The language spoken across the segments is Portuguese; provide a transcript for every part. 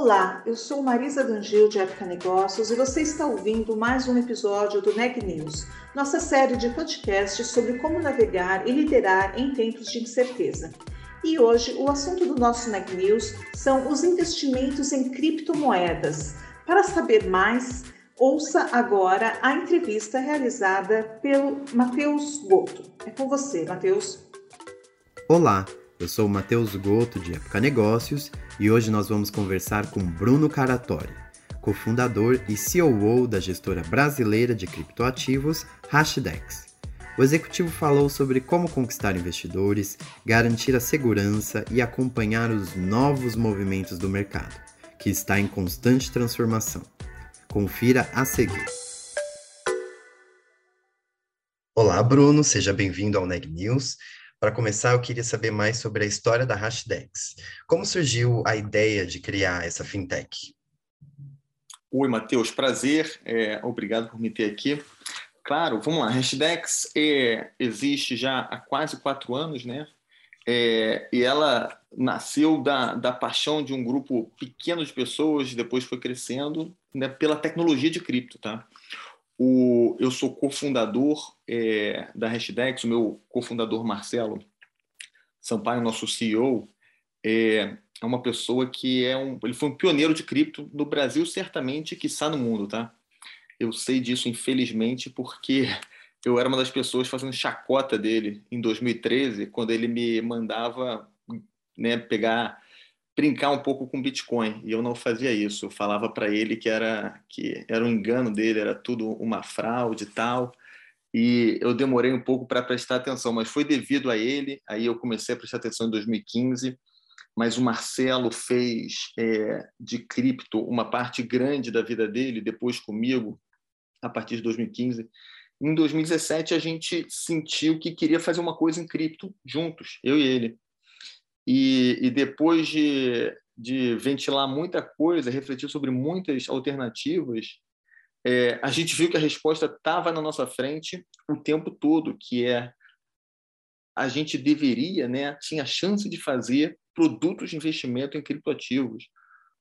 Olá, eu sou Marisa Dangil de Época Negócios e você está ouvindo mais um episódio do Neg News, nossa série de podcasts sobre como navegar e liderar em tempos de incerteza. E hoje o assunto do nosso Neg News são os investimentos em criptomoedas. Para saber mais, ouça agora a entrevista realizada pelo Matheus Goto. É com você, Matheus. Olá, eu sou o Matheus Goto de Época Negócios e hoje nós vamos conversar com Bruno Caratori, cofundador e COO da gestora brasileira de criptoativos Hashdex. O executivo falou sobre como conquistar investidores, garantir a segurança e acompanhar os novos movimentos do mercado, que está em constante transformação. Confira a seguir. Olá, Bruno, seja bem-vindo ao Neg News. Para começar, eu queria saber mais sobre a história da Hashdex. Como surgiu a ideia de criar essa fintech? Oi, Matheus, prazer. É, obrigado por me ter aqui. Claro, vamos lá. Hashdex é, existe já há quase quatro anos, né? É, e ela nasceu da, da paixão de um grupo pequeno de pessoas, depois foi crescendo né, pela tecnologia de cripto, tá? O, eu sou cofundador é, da Hashdex, o meu cofundador Marcelo Sampaio, nosso CEO, é, é uma pessoa que é um, ele foi um pioneiro de cripto no Brasil, certamente, que está no mundo, tá? Eu sei disso, infelizmente, porque eu era uma das pessoas fazendo chacota dele em 2013, quando ele me mandava né, pegar brincar um pouco com Bitcoin e eu não fazia isso. Eu falava para ele que era que era um engano dele, era tudo uma fraude e tal. E eu demorei um pouco para prestar atenção, mas foi devido a ele. Aí eu comecei a prestar atenção em 2015. Mas o Marcelo fez é, de cripto uma parte grande da vida dele, depois comigo, a partir de 2015. Em 2017, a gente sentiu que queria fazer uma coisa em cripto juntos, eu e ele. E, e depois de, de, ventilar muita coisa, refletir sobre muitas alternativas, é, a gente viu que a resposta estava na nossa frente o tempo todo, que é a gente deveria, né, tinha chance de fazer produtos de investimento em criptoativos,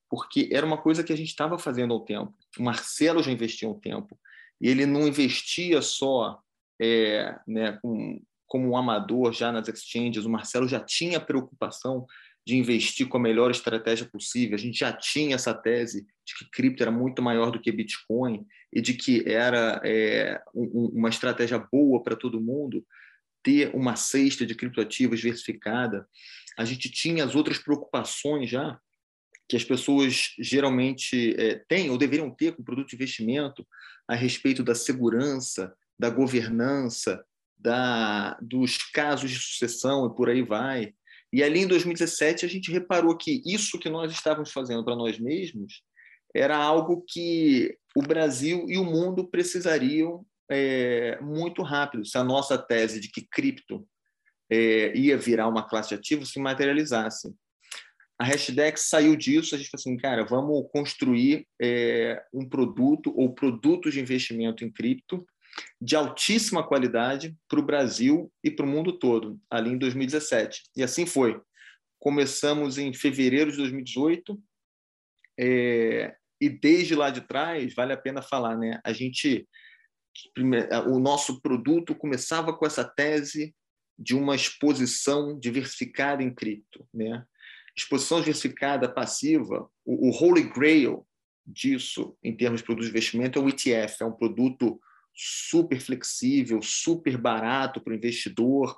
porque era uma coisa que a gente estava fazendo ao tempo. O Marcelo já investia há um tempo, e ele não investia só é, né, com como um amador já nas exchanges, o Marcelo já tinha preocupação de investir com a melhor estratégia possível. A gente já tinha essa tese de que cripto era muito maior do que Bitcoin e de que era é, um, uma estratégia boa para todo mundo ter uma cesta de criptoativos diversificada. A gente tinha as outras preocupações já que as pessoas geralmente é, têm ou deveriam ter com o produto de investimento a respeito da segurança, da governança, da, dos casos de sucessão e por aí vai. E ali em 2017 a gente reparou que isso que nós estávamos fazendo para nós mesmos era algo que o Brasil e o mundo precisariam é, muito rápido, se a nossa tese de que cripto é, ia virar uma classe de ativos se materializasse. A Hashdex saiu disso, a gente falou assim, cara, vamos construir é, um produto ou produtos de investimento em cripto de altíssima qualidade para o Brasil e para o mundo todo, ali em 2017. E assim foi. Começamos em fevereiro de 2018, é, e desde lá de trás, vale a pena falar, né? A gente, o nosso produto começava com essa tese de uma exposição diversificada em cripto, né? Exposição diversificada passiva, o, o Holy Grail disso, em termos de produto de investimento, é o ETF, é um produto super flexível, super barato para o investidor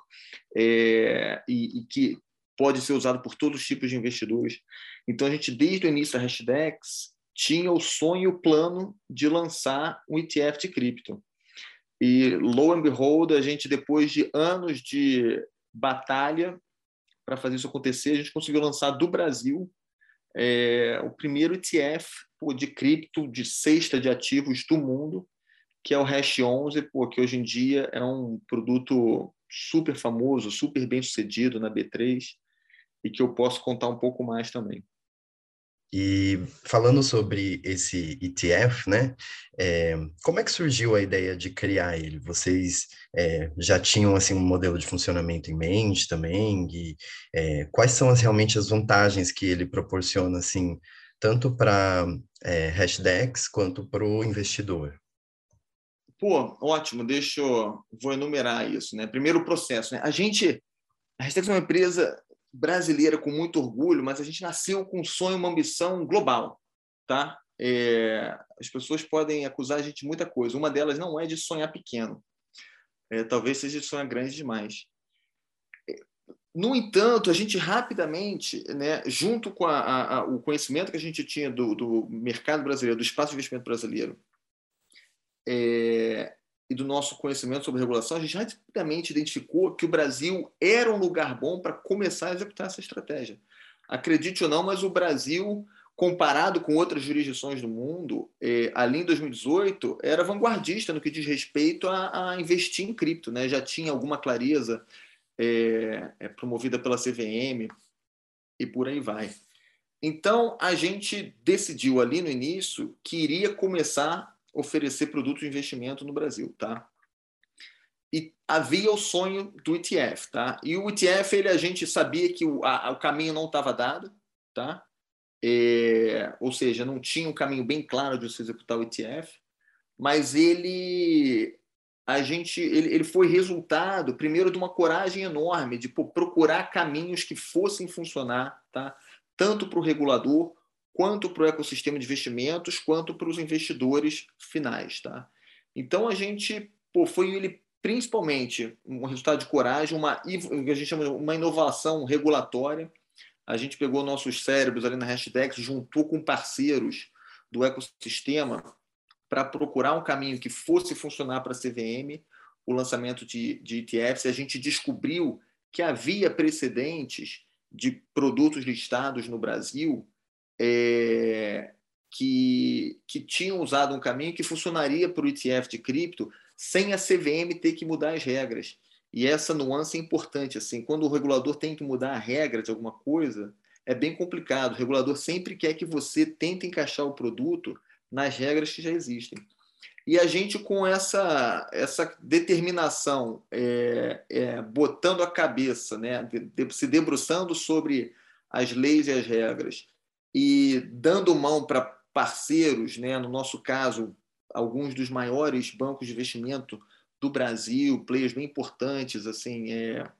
é, e, e, que pode ser usado por todos os tipos de investidores. Então, a gente, desde o início da Hashdex, tinha o sonho e o plano de lançar um ETF de cripto. E, lo and behold, a gente, depois de anos de batalha para fazer isso acontecer, a gente conseguiu lançar do Brasil é, o primeiro ETF de cripto de cesta de ativos do mundo, que é o Hash 11, pô, que hoje em dia é um produto super famoso, super bem sucedido na B3 e que eu posso contar um pouco mais também. E falando sobre esse ETF, né? É, como é que surgiu a ideia de criar ele? Vocês é, já tinham assim um modelo de funcionamento em mente também? E é, quais são as, realmente as vantagens que ele proporciona, assim, tanto para é, hashtags quanto para o investidor? Pô, ótimo. Deixa eu vou enumerar isso, né? Primeiro o processo, né? A gente a Hashtags é uma empresa brasileira com muito orgulho, mas a gente nasceu com um sonho, uma ambição global, tá? É, as pessoas podem acusar a gente de muita coisa. Uma delas não é de sonhar pequeno. É, talvez seja de sonhar grande demais. No entanto, a gente rapidamente, né, junto com a, a, o conhecimento que a gente tinha do, do, mercado brasileiro, do espaço de investimento brasileiro, é, e do nosso conhecimento sobre regulação, a gente rapidamente identificou que o Brasil era um lugar bom para começar a executar essa estratégia. Acredite ou não, mas o Brasil, comparado com outras jurisdições do mundo, eh, ali em 2018, era vanguardista no que diz respeito a, a investir em cripto. Né? Já tinha alguma clareza eh, é, promovida pela CVM e por aí vai. Então, a gente decidiu ali no início que iria começar oferecer produtos de investimento no Brasil, tá? E havia o sonho do ETF, tá? E o ETF, ele, a gente sabia que o, a, o caminho não estava dado, tá? É, ou seja, não tinha um caminho bem claro de se executar o ETF, mas ele a gente ele, ele foi resultado primeiro de uma coragem enorme de pô, procurar caminhos que fossem funcionar, tá? Tanto para o regulador quanto para o ecossistema de investimentos, quanto para os investidores finais. Tá? Então, a gente pô, foi ele principalmente um resultado de coragem, uma, a gente chama uma inovação regulatória. A gente pegou nossos cérebros ali na Hashdex, juntou com parceiros do ecossistema para procurar um caminho que fosse funcionar para a CVM, o lançamento de, de ETFs. A gente descobriu que havia precedentes de produtos listados no Brasil é, que, que tinham usado um caminho que funcionaria para o ETF de cripto sem a CVM ter que mudar as regras. E essa nuance é importante. assim Quando o regulador tem que mudar a regra de alguma coisa, é bem complicado. O regulador sempre quer que você tente encaixar o produto nas regras que já existem. E a gente, com essa, essa determinação, é, é, botando a cabeça, né, de, de, se debruçando sobre as leis e as regras, e dando mão para parceiros, né, no nosso caso, alguns dos maiores bancos de investimento do Brasil, players bem importantes, assim, é,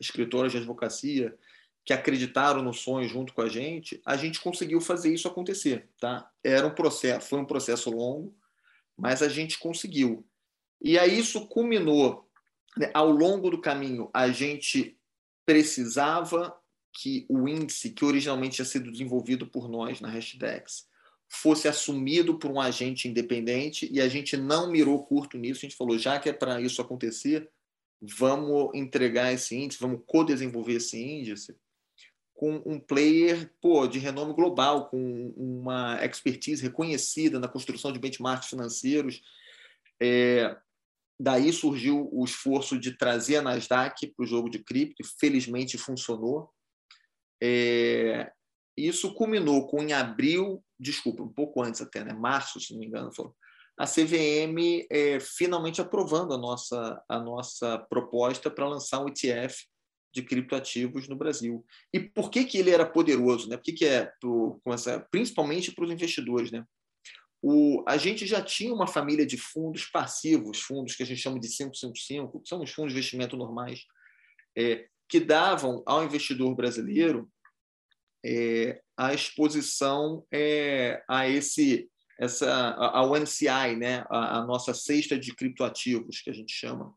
escritórios de advocacia, que acreditaram no sonho junto com a gente, a gente conseguiu fazer isso acontecer, tá? Era um processo, foi um processo longo, mas a gente conseguiu. E aí isso culminou, né, ao longo do caminho, a gente precisava que o índice que originalmente tinha sido desenvolvido por nós na Hashdex fosse assumido por um agente independente e a gente não mirou curto nisso, a gente falou, já que é para isso acontecer, vamos entregar esse índice, vamos co-desenvolver esse índice com um player pô, de renome global, com uma expertise reconhecida na construção de benchmarks financeiros. É, daí surgiu o esforço de trazer a Nasdaq para o jogo de cripto, felizmente funcionou. É, isso culminou com, em abril, desculpa, um pouco antes até, né, março, se não me engano, a CVM é, finalmente aprovando a nossa, a nossa proposta para lançar um ETF de criptoativos no Brasil. E por que, que ele era poderoso? Né? Por que, que é, pro, principalmente para os investidores? Né? O, a gente já tinha uma família de fundos passivos, fundos que a gente chama de 555, que são os fundos de investimento normais, é, que davam ao investidor brasileiro é, a exposição é, a esse essa ao NCI, né, a, a, nossa cesta de criptoativos que a gente chama.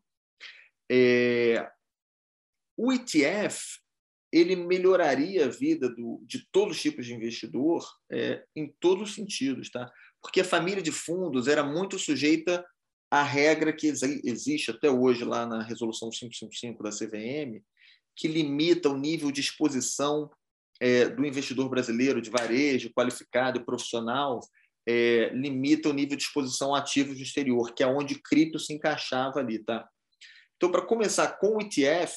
É, o ETF ele melhoraria a vida do, de todos os tipos de investidor é, em todos os sentidos, tá? Porque a família de fundos era muito sujeita à regra que existe até hoje lá na resolução 555 da CVM, que limita o nível de exposição é, do investidor brasileiro de varejo, qualificado e profissional, é, limita o nível de exposição a ativos do exterior, que é onde cripto se encaixava ali. Tá? Então, para começar com o ETF,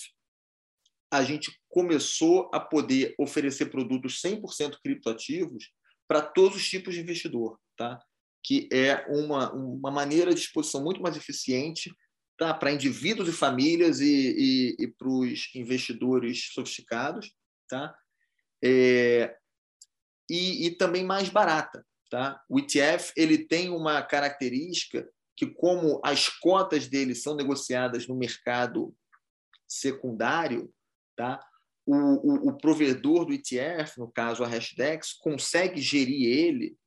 a gente começou a poder oferecer produtos 100% criptoativos para todos os tipos de investidor, tá? que é uma, uma maneira de exposição muito mais eficiente tá? para indivíduos e famílias e, e, e para os investidores sofisticados. Tá? É, e, e, também mais barata. Tá? O ETF ele tem uma característica que, como as cotas dele são negociadas no mercado secundário, tá? O, o, o, provedor do ETF, no caso a Hashdex, consegue gerir ele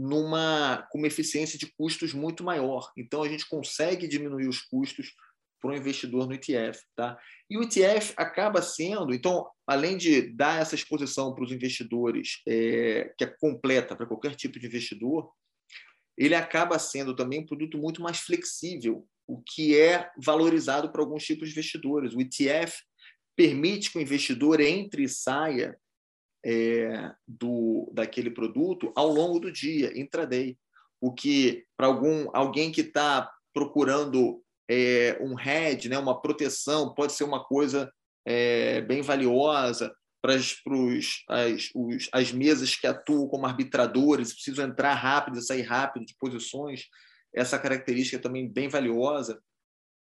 numa com uma eficiência de custos muito maior. Então a gente consegue diminuir os custos para o investidor no ETF, tá? E o ETF acaba sendo, então, além de dar essa exposição para os investidores, é, que é completa para qualquer tipo de investidor, ele acaba sendo também um produto muito mais flexível, o que é valorizado para alguns tipos de investidores. O ETF permite que o investidor entre e saia é, do, daquele produto ao longo do dia, intraday. O que, para algum alguém que está procurando é, um hedge, né, uma proteção, pode ser uma coisa é, bem valiosa para as, mesas que atuam como arbitradores, precisam entrar rápido e sair rápido de posições. Essa característica é também bem valiosa.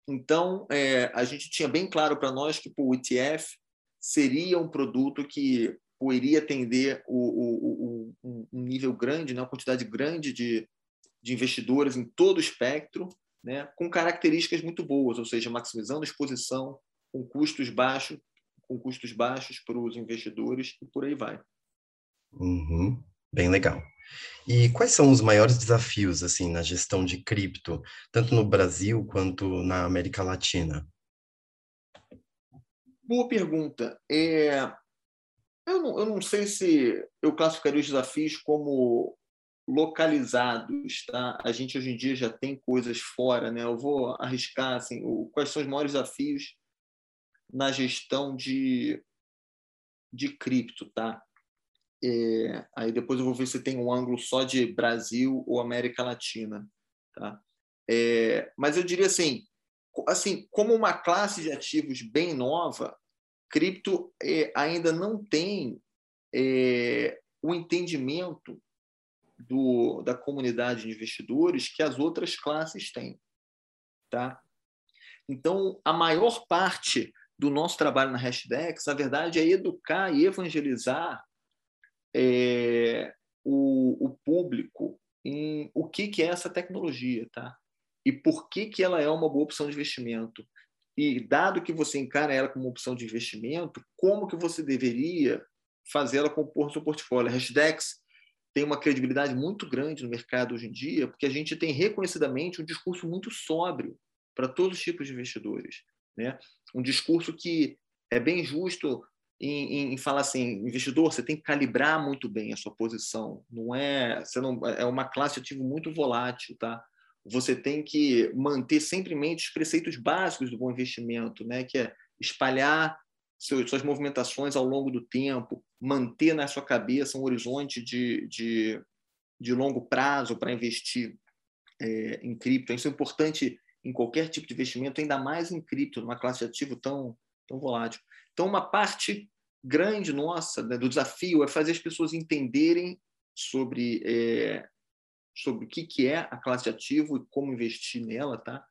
Então, é, a gente tinha bem claro para nós que o ETF seria um produto que iria atender o, o, o, um nível grande, né, uma quantidade grande de, de investidores em todo o espectro, né, com características muito boas, ou seja, maximizando a exposição, com custos baixos, com custos baixos para os investidores e por aí vai. Uhum, bem legal. E quais são os maiores desafios assim na gestão de cripto, tanto no Brasil quanto na América Latina? Boa pergunta. É, eu, não, eu não sei se eu classificaria os desafios como localizados, tá? A gente hoje em dia já tem coisas fora, né? Eu vou arriscar assim, o, quais são os maiores desafios na gestão de de cripto, tá? É, aí depois eu vou ver se tem um ângulo só de Brasil ou América Latina, tá? É, mas eu diria assim, assim, como uma classe de ativos bem nova, cripto é, ainda não tem é, o entendimento do, da comunidade de investidores que as outras classes têm. Tá? Então, a maior parte do nosso trabalho na Hashdex, na verdade, é educar e evangelizar é, o, o, público em o que, que é essa tecnologia, tá? E por que, que ela é uma boa opção de investimento. E, dado que você encara ela como opção de investimento, como que você deveria fazê-la compor seu portfólio? Hashdex tem uma credibilidade muito grande no mercado hoje em dia, porque a gente tem reconhecidamente um discurso muito sóbrio para todos os tipos de investidores. Né? Um discurso que é bem justo em, em, em, falar assim, investidor, você tem que calibrar muito bem a sua posição. Não é, você não é uma classe ativo muito volátil, tá? Você tem que manter sempre em mente os preceitos básicos do bom investimento, né? Que é espalhar suas movimentações ao longo do tempo, manter na sua cabeça um horizonte de, de, de longo prazo para investir é, em cripto. Isso é importante em qualquer tipo de investimento, ainda mais em cripto, numa classe de ativo tão, tão volátil. Então, uma parte grande nossa né, do desafio é fazer as pessoas entenderem sobre, é, sobre o que, que é a classe ativo e como investir nela. Tá?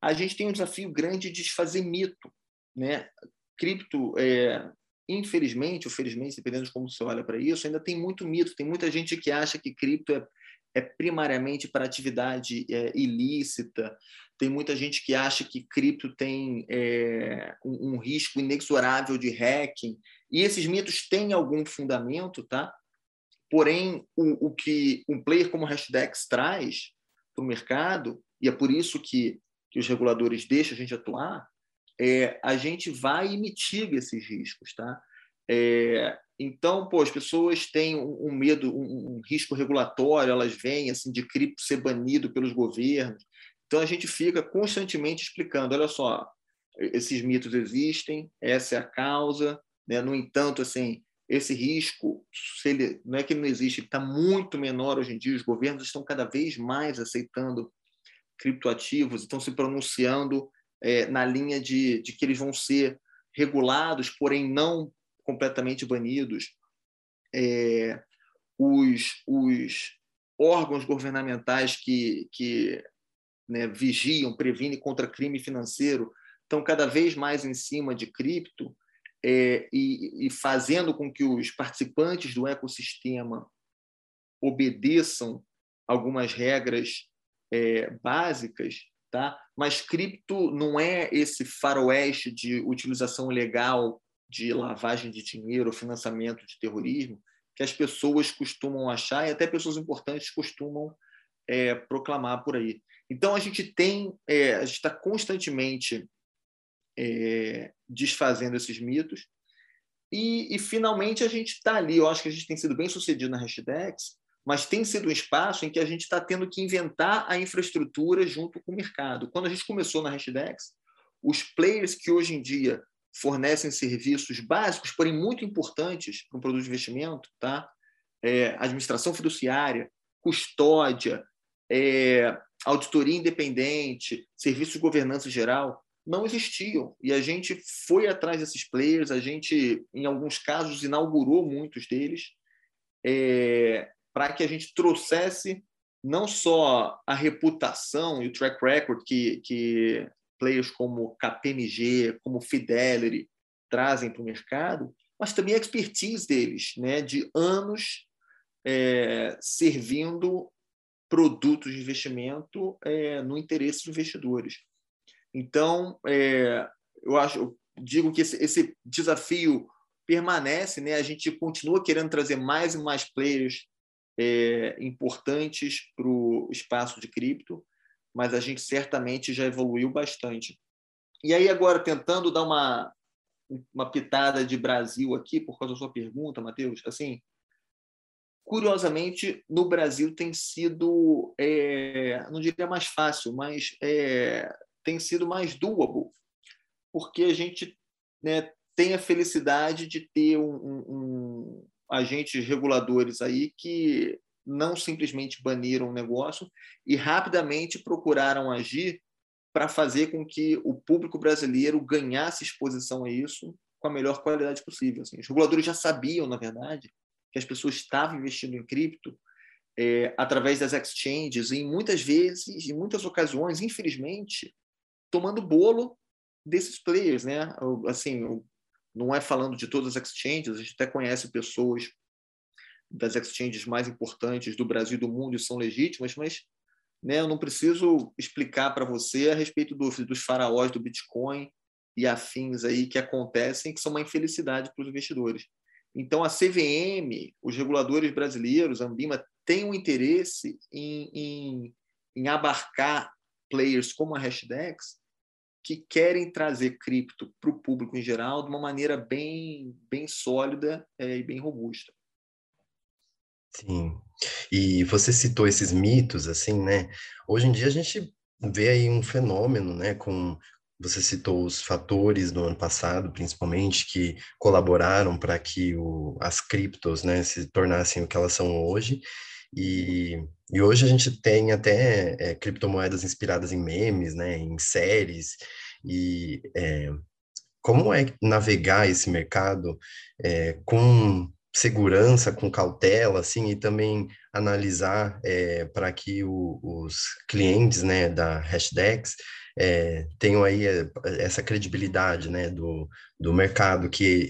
A gente tem um desafio grande de desfazer mito. Né? cripto, é, infelizmente, ou felizmente, dependendo de como você olha para isso, ainda tem muito mito. Tem muita gente que acha que cripto é, é primariamente para atividade é, ilícita. Tem muita gente que acha que cripto tem é, um, um, risco inexorável de hacking. E esses mitos têm algum fundamento, tá? Porém, o, o que um player como o Hashdex traz para o mercado, e é por isso que, que os reguladores deixam a gente atuar, é, a gente vai e mitiga esses riscos, tá? É, então, pô, as pessoas têm um, um medo, um, um, risco regulatório, elas vêm assim de cripto ser banido pelos governos. Então a gente fica constantemente explicando, olha só, esses mitos existem, essa é a causa, né? No entanto, assim, esse risco, se ele, não é que não existe, ele está muito menor hoje em dia. Os governos estão cada vez mais aceitando criptoativos, estão se pronunciando é, na linha de, de que eles vão ser regulados, porém não completamente banidos. É, os, os órgãos governamentais que, que né, vigiam, previnem contra crime financeiro estão cada vez mais em cima de cripto é, e, e fazendo com que os participantes do ecossistema obedeçam algumas regras é, básicas, tá? Mas cripto não é esse faroeste de utilização legal de lavagem de dinheiro, financiamento de terrorismo, que as pessoas costumam achar e até pessoas importantes costumam é, proclamar por aí. Então a gente tem, é, a gente está constantemente é, desfazendo esses mitos e, e finalmente a gente está ali. Eu acho que a gente tem sido bem sucedido na Hashdex, mas tem sido um espaço em que a gente está tendo que inventar a infraestrutura junto com o mercado. Quando a gente começou na Hashdex, os players que hoje em dia fornecem serviços básicos, porém muito importantes para um produto de investimento, tá? É, administração fiduciária, custódia, é, auditoria independente, serviços de governança geral, não existiam. E a gente foi atrás desses players, a gente, em alguns casos, inaugurou muitos deles, é, para que a gente trouxesse não só a reputação e o track record que, que players como KPMG, como Fidelity trazem para o mercado, mas também a expertise deles, né, de anos é, servindo produtos de investimento é, no interesse dos investidores. Então, é, eu acho, eu digo que esse, esse, desafio permanece, né? A gente continua querendo trazer mais e mais players é, importantes para o espaço de cripto, mas a gente certamente já evoluiu bastante. E aí, agora, tentando dar uma, uma pitada de Brasil aqui, por causa da sua pergunta, Matheus, assim, curiosamente, no Brasil tem sido, é, não diria mais fácil, mas é, tem sido mais doable, porque a gente né, tem a felicidade de ter um, um, agentes reguladores aí que não simplesmente baniram o negócio e rapidamente procuraram agir para fazer com que o público brasileiro ganhasse exposição a isso com a melhor qualidade possível. Assim, os reguladores já sabiam, na verdade, que as pessoas estavam investindo em cripto é, através das exchanges e muitas vezes, em muitas ocasiões, infelizmente, tomando bolo desses players, né? Assim, não é falando de todas as exchanges, a gente até conhece pessoas das exchanges mais importantes do Brasil e do mundo e são legítimas, mas né, eu não preciso explicar para você a respeito do, dos faraós do Bitcoin e afins aí que acontecem, que são uma infelicidade para os investidores. Então, a CVM, os reguladores brasileiros, a Ambima, têm um interesse em, em, em abarcar players como a Hashdex que querem trazer cripto para o público em geral de uma maneira bem, bem sólida é, e bem robusta. Sim. E você citou esses mitos, assim, né? Hoje em dia a gente vê aí um fenômeno, né? Com você citou os fatores do ano passado, principalmente, que colaboraram para que o, as criptos, né, se tornassem o que elas são hoje. E, e hoje a gente tem até é, criptomoedas inspiradas em memes, né, em séries. E é, como é navegar esse mercado é, com segurança, com cautela, assim, e também analisar para que o, os clientes, né, da Hashdex tenham aí essa credibilidade, né, do, do mercado que,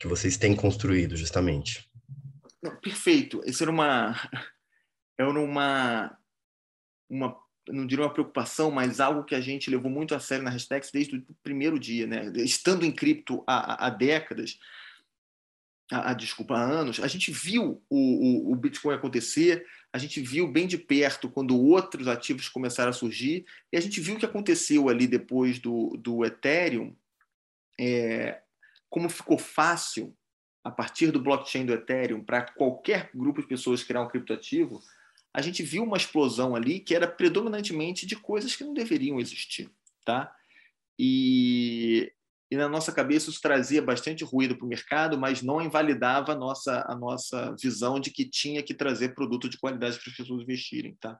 que vocês têm construído, justamente. Não, perfeito. Isso era uma, era uma, uma, não diria uma preocupação, mas algo que a gente levou muito a sério na Hashdex desde o primeiro dia, né, estando em cripto há, há décadas, a, a, desculpa, há anos, a gente viu o, o, o, Bitcoin acontecer, a gente viu bem de perto quando outros ativos começaram a surgir, e a gente viu o que aconteceu ali depois do, do Ethereum, é, como ficou fácil, a partir do blockchain do Ethereum, para qualquer grupo de pessoas criar um criptoativo, a gente viu uma explosão ali que era predominantemente de coisas que não deveriam existir. Tá? E, e na nossa cabeça isso trazia bastante ruído para o mercado, mas não invalidava a nossa, a nossa visão de que tinha que trazer produto de qualidade para as pessoas investirem. Tá?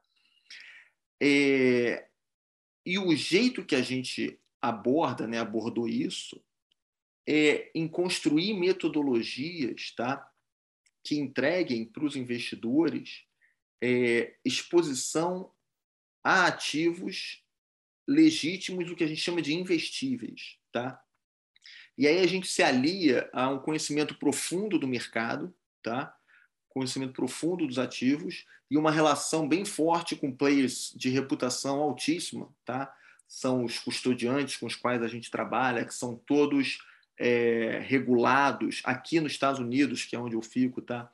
É... E o jeito que a gente aborda, né, abordou isso, é em construir metodologias tá, que entreguem para os investidores é, exposição a ativos legítimos, o que a gente chama de investíveis. Tá? E aí a gente se alia a um conhecimento profundo do mercado, tá? conhecimento profundo dos ativos e uma relação bem forte com players de reputação altíssima. Tá? São os custodiantes com os quais a gente trabalha, que são todos é, regulados aqui nos Estados Unidos, que é onde eu fico, tá?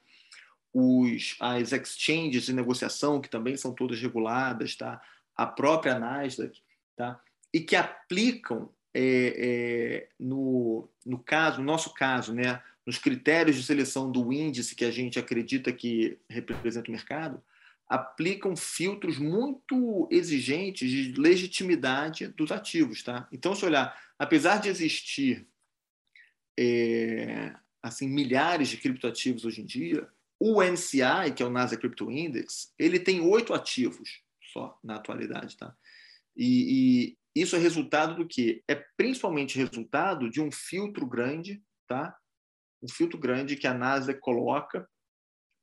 Os, as exchanges de negociação, que também são todas reguladas, tá? A própria Nasdaq, tá? E que aplicam é, é, no, no caso, no nosso caso, né, nos critérios de seleção do índice que a gente acredita que representa o mercado, aplicam filtros muito exigentes de legitimidade dos ativos, tá? Então, se olhar, apesar de existir é, assim milhares de criptoativos hoje em dia, o NCI, que é o Nasdaq Crypto Index, ele tem oito ativos só na atualidade, tá? E, e, isso é resultado do que? É principalmente resultado de um filtro grande, tá? Um filtro grande que a Nasdaq coloca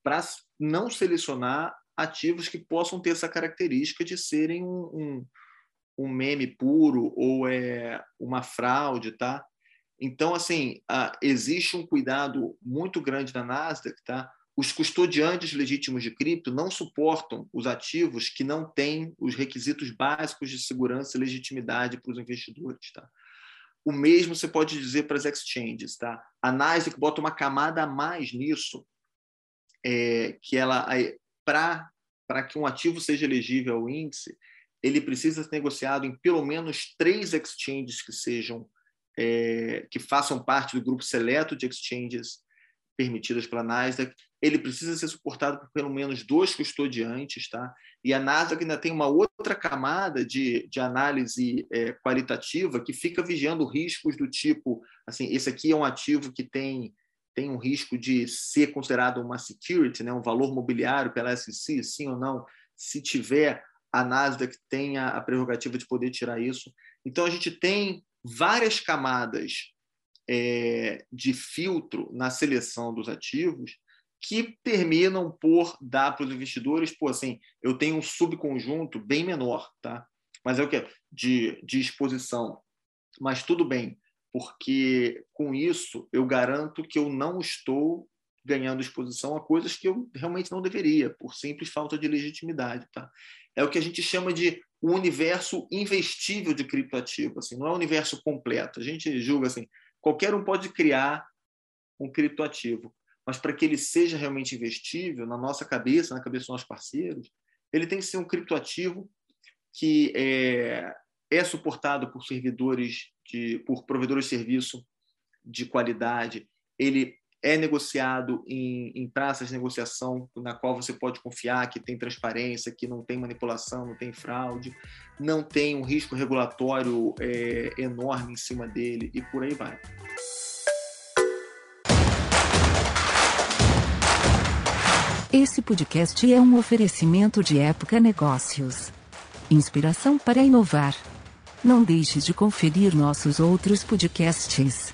para não selecionar ativos que possam ter essa característica de serem um, um, um meme puro ou é uma fraude, tá? Então, assim, existe um cuidado muito grande na Nasdaq, tá? Os custodiantes legítimos de cripto não suportam os ativos que não têm os requisitos básicos de segurança e legitimidade para os investidores, tá? O mesmo você pode dizer para as exchanges, tá? A Nasdaq bota uma camada a mais nisso, é, que ela para para que um ativo seja elegível ao índice, ele precisa ser negociado em pelo menos três exchanges que sejam é, que façam parte do grupo seleto de exchanges permitidas pela Nasdaq, ele precisa ser suportado por pelo menos dois custodiantes, tá? E a Nasdaq ainda tem uma outra camada de, de análise é, qualitativa que fica vigiando riscos do tipo, assim, esse aqui é um ativo que tem tem um risco de ser considerado uma security, né, um valor mobiliário pela SEC, sim ou não? Se tiver, a Nasdaq tem a, a prerrogativa de poder tirar isso. Então a gente tem várias camadas é, de filtro na seleção dos ativos que terminam por dar para os investidores, pô, assim, eu tenho um subconjunto bem menor, tá? Mas é o que? De, de exposição. Mas tudo bem, porque com isso eu garanto que eu não estou ganhando exposição a coisas que eu realmente não deveria, por simples falta de legitimidade, tá? É o que a gente chama de o universo investível de criptoativo, assim, não é o universo completo. A gente julga assim, qualquer um pode criar um criptoativo, mas para que ele seja realmente investível, na nossa cabeça, na cabeça dos nossos parceiros, ele tem que ser um criptoativo que é, é suportado por servidores, de, por provedores de serviço de qualidade, ele é negociado em, em, praças de negociação na qual você pode confiar que tem transparência, que não tem manipulação, não tem fraude, não tem um risco regulatório é, enorme em cima dele e por aí vai. Esse podcast é um oferecimento de Época Negócios. Inspiração para inovar. Não deixe de conferir nossos outros podcasts.